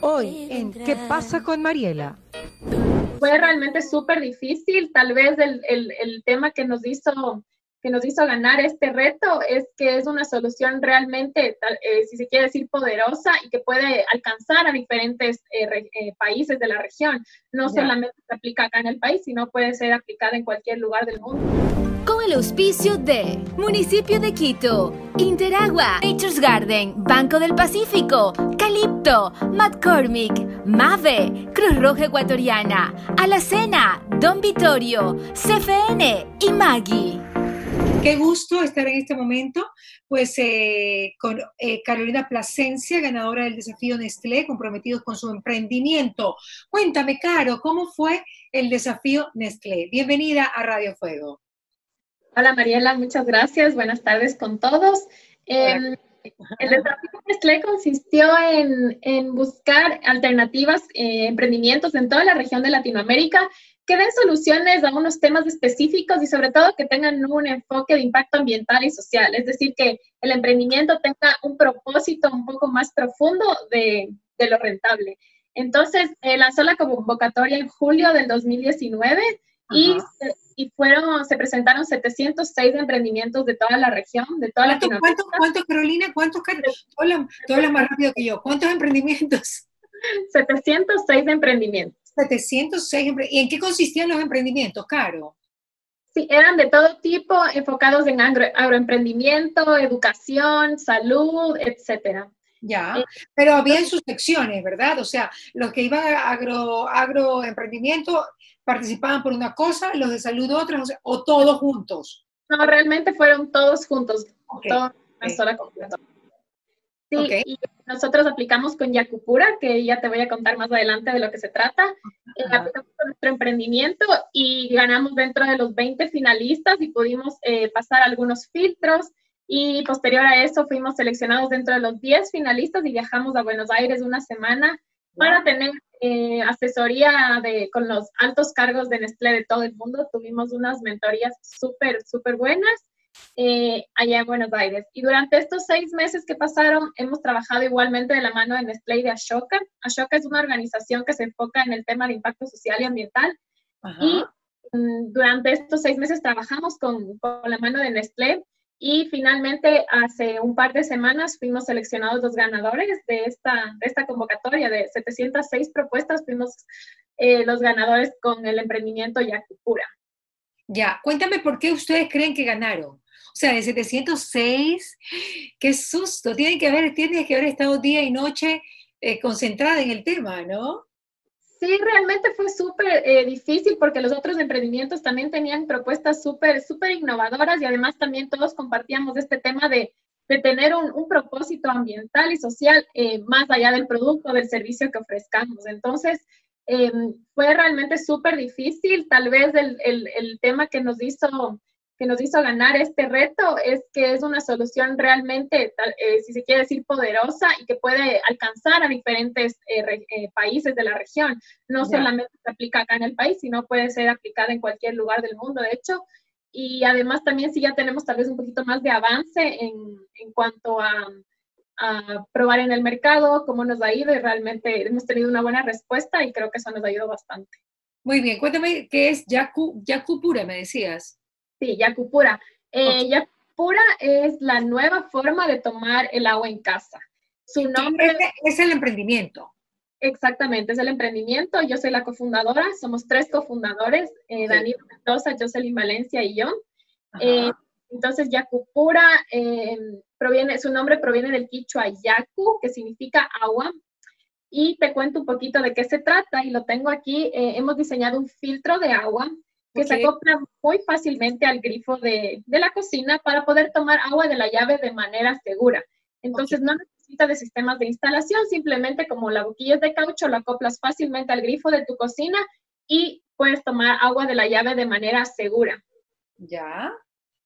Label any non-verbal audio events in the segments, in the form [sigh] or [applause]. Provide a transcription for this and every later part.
Hoy en ¿Qué pasa con Mariela? Fue realmente súper difícil, tal vez el, el, el tema que nos hizo que nos hizo ganar este reto es que es una solución realmente, eh, si se quiere decir, poderosa y que puede alcanzar a diferentes eh, eh, países de la región. No solamente se aplica acá en el país, sino puede ser aplicada en cualquier lugar del mundo. El auspicio de Municipio de Quito, Interagua, Nature's Garden, Banco del Pacífico, Calipto, McCormick, Mave, Cruz Roja Ecuatoriana, Alacena, Don Vittorio, CFN y Maggie. Qué gusto estar en este momento, pues eh, con eh, Carolina Plasencia, ganadora del desafío Nestlé, comprometidos con su emprendimiento. Cuéntame, Caro, ¿cómo fue el desafío Nestlé? Bienvenida a Radio Fuego. Hola, Mariela, muchas gracias. Buenas tardes con todos. Em, el desafío Nestlé consistió en, buscar alternativas, eh, emprendimientos en toda la región de Latinoamérica que den soluciones a unos temas específicos y sobre todo que tengan un enfoque de impacto ambiental y social, es decir, que el emprendimiento tenga un propósito un poco más profundo de, de lo rentable. Entonces, eh, lanzó la convocatoria en julio del 2019 y, y, fueron, se presentaron 706 emprendimientos de toda la región, de toda Latinoamérica. ¿Cuántos, cuántos Carolina? ¿Cuántos, Tú hablas más rápido que yo. ¿Cuántos emprendimientos? [laughs] 706 emprendimientos. 706 ¿Y en qué consistían los emprendimientos, Caro? Sí, eran de todo tipo, enfocados en agroemprendimiento, educación, salud, etcétera. Ya, eh, pero había en sus secciones, ¿verdad? O sea, los que iban a agro, agroemprendimiento participaban por una cosa, los de salud otra, o, todos juntos. No, realmente fueron todos juntos, toda una sola Sí, y nosotros aplicamos con Yakupura, que ya te voy a contar más adelante de lo que se trata. Eh, aplicamos con nuestro emprendimiento y ganamos dentro de los 20 finalistas y pudimos eh, pasar algunos filtros. Y posterior a eso fuimos seleccionados dentro de los 10 finalistas y viajamos a Buenos Aires una semana para tener eh, asesoría de, con los altos cargos de Nestlé de todo el mundo. Tuvimos unas mentorías súper, súper buenas eh, allá en Buenos Aires. Y durante estos seis meses que pasaron, hemos trabajado igualmente de la mano de Nestlé y de Ashoka. Ashoka es una organización que se enfoca en el tema de impacto social y ambiental. Y mm, durante estos seis meses trabajamos con, con, la mano de Nestlé y finalmente hace un par de semanas fuimos seleccionados los ganadores de esta, de esta convocatoria de 706 propuestas, fuimos eh, los ganadores con el emprendimiento Yakupura. Ya, cuéntame por qué ustedes creen que ganaron. O sea, de 706, qué susto, tienen que haber, tienes que haber estado día y noche eh, concentrada en el tema, ¿no? Sí, realmente fue súper eh, difícil porque los otros emprendimientos también tenían propuestas súper, súper innovadoras y además también todos compartíamos este tema de, de tener un, un, propósito ambiental y social eh, más allá del producto, del servicio que ofrezcamos. Entonces, Em, fue realmente súper difícil. Tal vez el, el, el, tema que nos, hizo, que nos hizo ganar este reto es que es una solución realmente, eh, si se quiere decir, poderosa y que puede alcanzar a diferentes eh, eh, países de la región. No solamente se aplica acá en el país, sino puede ser aplicada en cualquier lugar del mundo, de hecho. Y además también si ya tenemos tal vez un poquito más de avance en, en cuanto a a probar en el mercado, cómo nos ha ido y realmente hemos tenido una buena respuesta y creo que eso nos ha ayudado bastante. Muy bien, cuéntame qué es Yaku, Yakupura, me decías. Sí, Yakupura. Eh, Yakupura es la nueva forma de tomar el agua en casa. Su nombre es, el emprendimiento. Exactamente, es el emprendimiento. Yo soy la cofundadora, somos tres cofundadores, eh, Danilo Mendoza, Jocelyn Valencia y yo. Eh, entonces, Yakupura eh, proviene, su nombre proviene del quichua yaku, que significa agua. Y te cuento un poquito de qué se trata y lo tengo aquí. Hemos diseñado un filtro de agua que se acopla muy fácilmente al grifo de, de, la cocina para poder tomar agua de la llave de manera segura. Entonces no necesita de sistemas de instalación, simplemente como la boquilla es de caucho, lo acoplas fácilmente al grifo de tu cocina y puedes tomar agua de la llave de manera segura. Ya.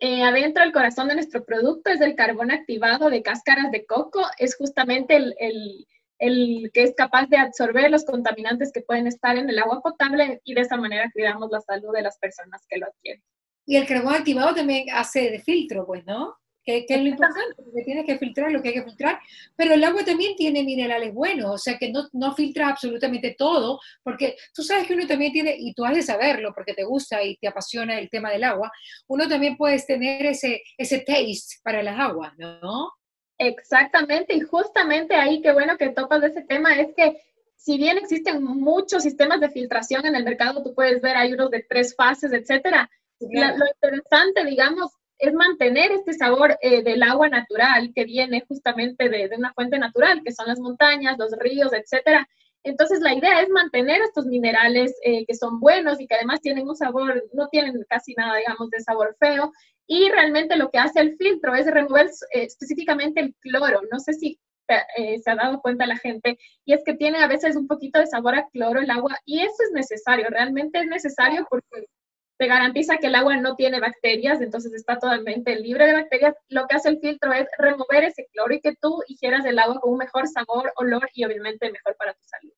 Eh, adentro del corazón de nuestro producto es el carbón activado de cáscaras de coco, es justamente el, el, el, que es capaz de absorber los contaminantes que pueden estar en el agua potable y de esa manera cuidamos la salud de las personas que lo adquieren. Y el carbón activado también hace de filtro, pues, ¿no? que, es lo importante, porque tienes que filtrar lo que hay que filtrar, pero el agua también tiene minerales buenos, o sea que no, no filtra absolutamente todo, porque tú sabes que uno también tiene, y tú has de saberlo porque te gusta y te apasiona el tema del agua, uno también puedes tener ese, ese taste para las aguas, ¿no? Exactamente, y justamente ahí qué bueno que topas de ese tema es que si bien existen muchos sistemas de filtración en el mercado, tú puedes ver, hay unos de tres fases, etcétera. lo interesante, digamos, es mantener este sabor eh, del agua natural que viene justamente de, de, una fuente natural, que son las montañas, los ríos, etcétera. Entonces, la idea es mantener estos minerales eh, que son buenos y que además tienen un sabor, no tienen casi nada, digamos, de sabor feo. Y realmente lo que hace el filtro es remover eh, específicamente el cloro. No sé si eh, se ha dado cuenta la gente, y es que tiene a veces un poquito de sabor a cloro el agua, y eso es necesario, realmente es necesario porque te garantiza que el agua no tiene bacterias, entonces está totalmente libre de bacterias. Lo que hace el filtro es remover ese cloro y que tú hicieras el agua con un mejor sabor, olor y obviamente mejor para tu salud.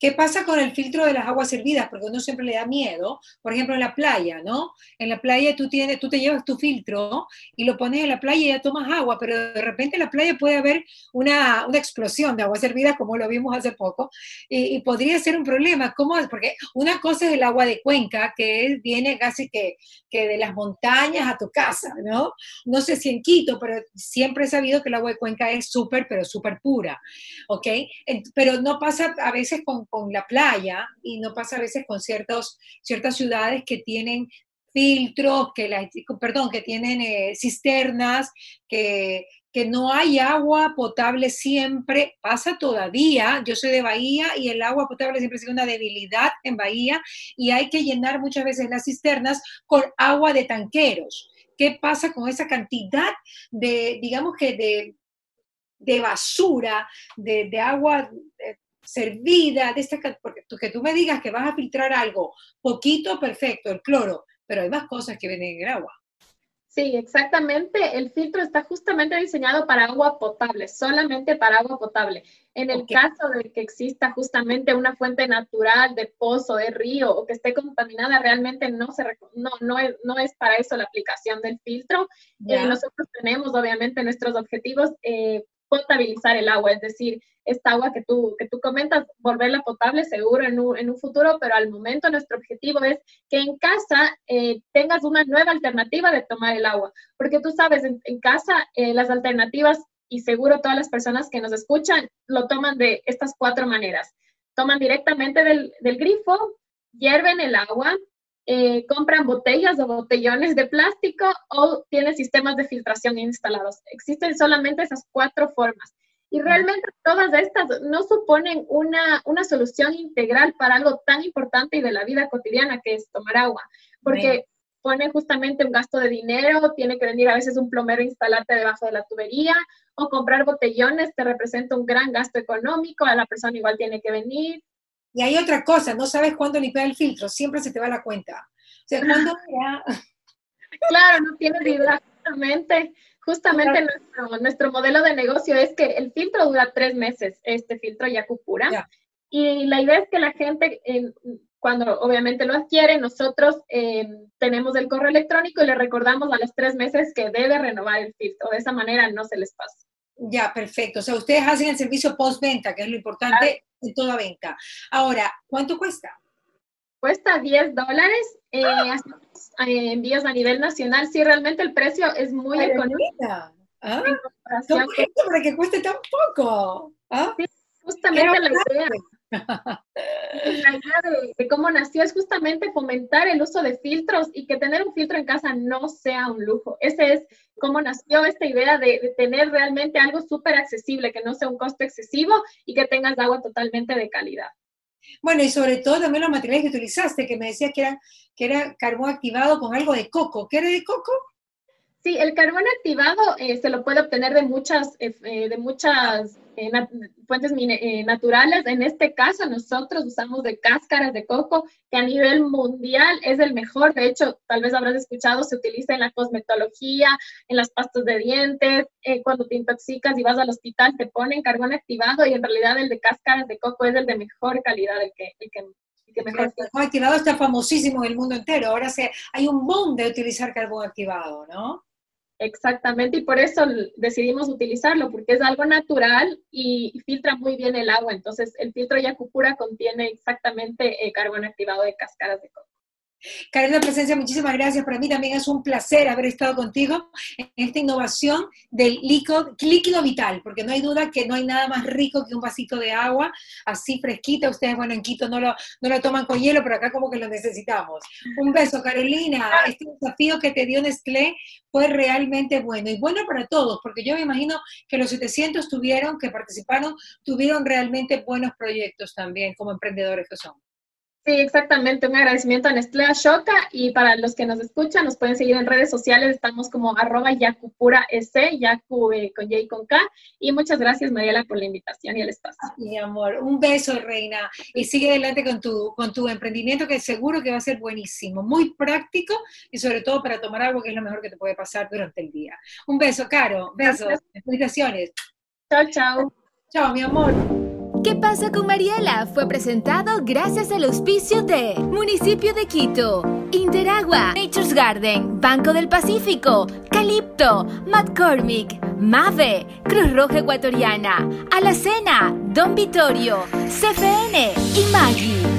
¿Qué pasa con el filtro de las aguas servidas? Porque uno siempre le da miedo. Por ejemplo, en la playa, ¿no? En la playa tú, tienes, tú te llevas tu filtro y lo pones en la playa y ya tomas agua, pero de repente en la playa puede haber una, una explosión de aguas servidas, como lo vimos hace poco, y, podría ser un problema. ¿Cómo? Porque una cosa es el agua de cuenca, que viene casi que, que de las montañas a tu casa, ¿no? No sé si en Quito, pero siempre he sabido que el agua de cuenca es súper, pero súper pura, ¿ok? Pero no pasa a veces con con la playa y no pasa a veces con ciertos, ciertas ciudades que tienen filtros, que la, perdón, que tienen eh, cisternas, que, que no hay agua potable siempre, pasa todavía, yo soy de Bahía y el agua potable siempre ha sido una debilidad en Bahía y hay que llenar muchas veces las cisternas con agua de tanqueros. ¿Qué pasa con esa cantidad de, digamos que de, de basura, de, de agua servida, de esta, porque tú, que tú me digas que vas a filtrar algo poquito, perfecto, el cloro, pero hay más cosas que vienen en el agua. Sí, exactamente. El filtro está justamente diseñado para agua potable, solamente para agua potable. En el caso de que exista justamente una fuente natural de pozo, de río o que esté contaminada, realmente no, se, no, no, es, no es para eso la aplicación del filtro. Eh, nosotros tenemos obviamente nuestros objetivos eh, potabilizar el agua, es decir, esta agua que tú, que tú comentas, volverla potable seguro en un, en un futuro, pero al momento nuestro objetivo es que en casa eh, tengas una nueva alternativa de tomar el agua, porque tú sabes, en, casa eh, las alternativas, y seguro todas las personas que nos escuchan, lo toman de estas cuatro maneras. Toman directamente del, del grifo, hierven el agua, eh, compran botellas o botellones de plástico o tienen sistemas de filtración instalados. Existen solamente esas cuatro formas. Y realmente todas estas no suponen una, una solución integral para algo tan importante y de la vida cotidiana que es tomar agua, porque pone justamente un gasto de dinero, tiene que venir a veces un plomero a instalarte debajo de la tubería, o comprar botellones te representa un gran gasto económico, a la persona igual tiene que venir, y hay otra cosa, no sabes cuándo limpiar el filtro, siempre se te va la cuenta. O sea, cuando [laughs] Claro, no tienes idea, justamente. Justamente nuestro, nuestro, modelo de negocio es que el filtro dura tres meses, este filtro Yakupura. Y la idea es que la gente, cuando obviamente lo adquiere, nosotros eh, tenemos el correo electrónico y le recordamos a los tres meses que debe renovar el filtro. De esa manera no se les pasa. Ya, perfecto. O sea, ustedes hacen el servicio post-venta, que es lo importante en toda venta. Ahora, ¿cuánto cuesta? Cuesta 10 dólares. Eh, eh, envíos a nivel nacional. Sí, realmente el precio es muy económico. ¿Ah? ¿Cómo es para que cueste tan poco? ¿Ah? Sí, justamente la idea. La idea de, cómo nació es justamente fomentar el uso de filtros y que tener un filtro en casa no sea un lujo. Ese es cómo nació esta idea de, tener realmente algo súper accesible, que no sea un costo excesivo y que tengas agua totalmente de calidad. Bueno, y sobre todo también los materiales que utilizaste, que me decías que, eran, que era carbón activado con algo de coco. ¿Qué era de coco? Sí, el carbón activado eh, se lo puede obtener de muchas, eh, eh, de muchas fuentes naturales. En este caso, nosotros usamos de cáscaras de coco, que a nivel mundial es el mejor. De hecho, tal vez habrás escuchado, se utiliza en la cosmetología, en las pastas de dientes, cuando te intoxicas y vas al hospital, te ponen carbón activado y en realidad el de cáscaras de coco es el de mejor calidad, el que, el que el carbón activado está famosísimo en el mundo entero. Ahora se, hay un boom de utilizar carbón activado, ¿no? Exactamente, y por eso decidimos utilizarlo, porque es algo natural y, filtra muy bien el agua. Entonces, el filtro Yacupura contiene exactamente eh, carbono activado de cascaras de coco. Carolina Presencia, muchísimas gracias. Para mí también es un placer haber estado contigo en esta innovación del líquido, líquido vital, porque no hay duda que no hay nada más rico que un vasito de agua así fresquita. Ustedes, bueno, en Quito no lo, no lo toman con hielo, pero acá como que lo necesitamos. Un beso, Carolina. Este desafío que te dio Nestlé fue realmente bueno y bueno para todos, porque yo me imagino que los 700 tuvieron, que participaron, tuvieron realmente buenos proyectos también como emprendedores que son. Sí, exactamente. Un agradecimiento a Nestlé Ashoka y para los que nos escuchan, nos pueden seguir en redes sociales. Estamos como arroba Yakupura S, Yaku eh, con J y con K. Y muchas gracias, Mariela, por la invitación y el espacio. Mi amor, un beso, reina. Y sigue adelante con tu, con tu emprendimiento que seguro que va a ser buenísimo, muy práctico y sobre todo para tomar algo que es lo mejor que te puede pasar durante el día. Un beso, Caro. Besos. Felicitaciones. Chao, chao. Chao, mi amor. ¿Qué pasa con Mariela? Fue presentado gracias al auspicio de Municipio de Quito, Interagua, Nature's Garden, Banco del Pacífico, Calipto, McCormick, Mave, Cruz Roja Ecuatoriana, Alacena, Don Vittorio, CFN y Maggie.